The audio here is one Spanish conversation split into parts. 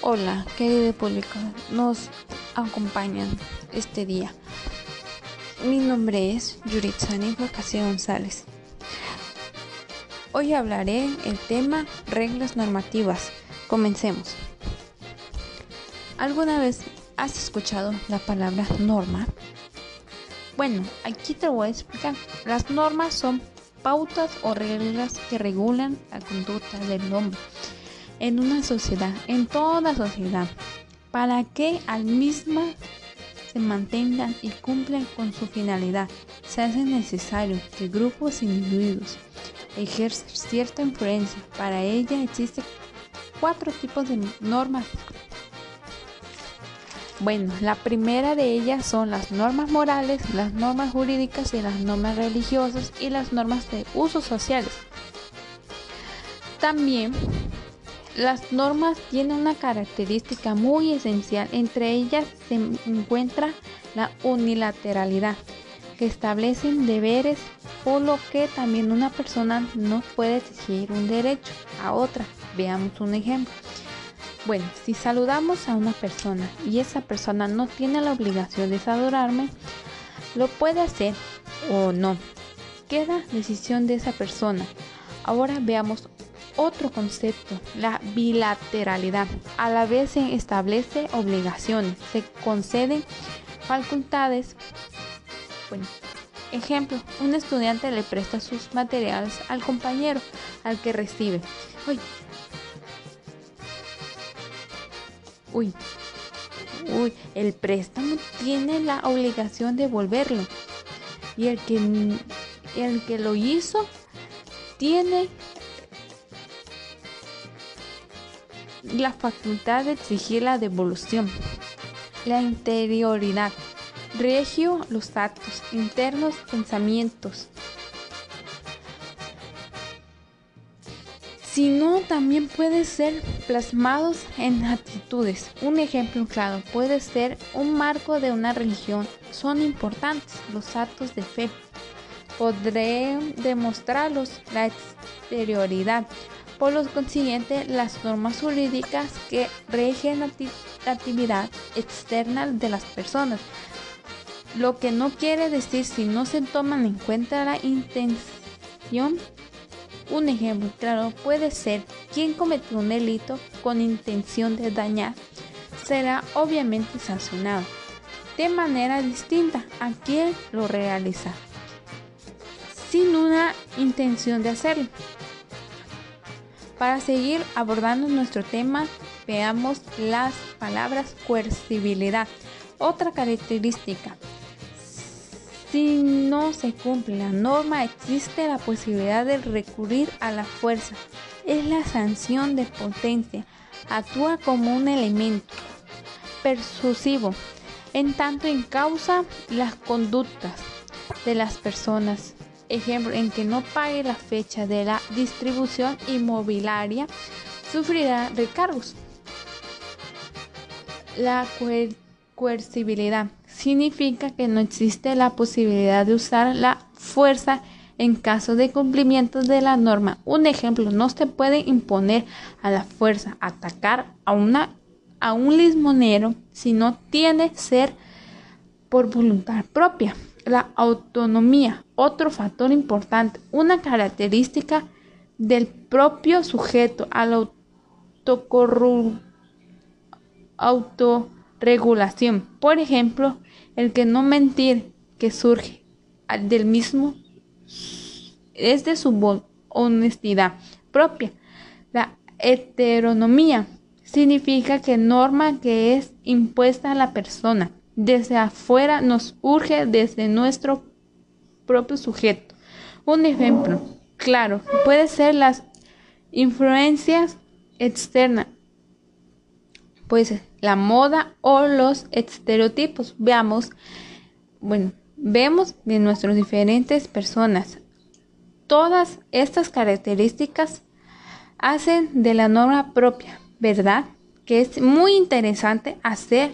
Hola, querido público, nos acompañan este día. Mi nombre es Yuritsani Vacación González. Hoy hablaré el tema reglas normativas. Comencemos. ¿Alguna vez has escuchado la palabra norma? Bueno, aquí te voy a explicar. Las normas son pautas o reglas que regulan la conducta del hombre en una sociedad, en toda sociedad, para que al mismo se mantengan y cumplan con su finalidad. Se hace necesario que grupos e individuos ejerzan cierta influencia. Para ella existen cuatro tipos de normas. Bueno, la primera de ellas son las normas morales, las normas jurídicas y las normas religiosas y las normas de usos sociales. También las normas tienen una característica muy esencial, entre ellas se encuentra la unilateralidad, que establecen deberes, por lo que también una persona no puede exigir un derecho a otra. Veamos un ejemplo. Bueno, si saludamos a una persona y esa persona no tiene la obligación de saludarme, lo puede hacer o no. Queda decisión de esa persona. Ahora veamos otro concepto, la bilateralidad. A la vez se establece obligaciones, se conceden facultades. Bueno, ejemplo, un estudiante le presta sus materiales al compañero al que recibe. Uy, uy, el préstamo tiene la obligación de devolverlo. Y el que, el que lo hizo tiene la facultad de exigir la devolución. La interioridad. Regio los actos internos, pensamientos. Sino también puede ser plasmados en actitudes. Un ejemplo claro puede ser un marco de una religión. Son importantes los actos de fe. Podré demostrarlos la exterioridad por lo consiguiente, las normas jurídicas que rigen la actividad externa de las personas. Lo que no quiere decir si no se toman en cuenta la intención. Un ejemplo claro puede ser quien cometió un delito con intención de dañar será obviamente sancionado de manera distinta a quien lo realiza sin una intención de hacerlo. Para seguir abordando nuestro tema, veamos las palabras coercibilidad. Otra característica. Si no se cumple la norma, existe la posibilidad de recurrir a la fuerza. Es la sanción de potencia. Actúa como un elemento persuasivo, en tanto causa las conductas de las personas ejemplo, en que no pague la fecha de la distribución inmobiliaria, sufrirá recargos. La coercibilidad significa que no existe la posibilidad de usar la fuerza en caso de cumplimiento de la norma. Un ejemplo, no se puede imponer a la fuerza atacar a, un lismonero si no tiene ser por voluntad propia. La autonomía, otro factor importante, una característica del propio sujeto a la autorregulación. Por ejemplo, el que no mentir que surge del mismo es de su honestidad propia. La heteronomía significa que norma que es impuesta a la persona desde afuera nos urge desde nuestro propio sujeto. Un ejemplo claro puede ser las influencias externas, pues la moda o los estereotipos. Veamos, bueno, vemos de nuestras diferentes personas. Todas estas características hacen de la norma propia, ¿verdad? Que es muy interesante hacer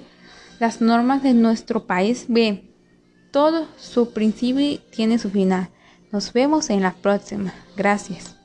las normas de nuestro país. Bien, todo su principio tiene su final. Nos vemos en la próxima. Gracias.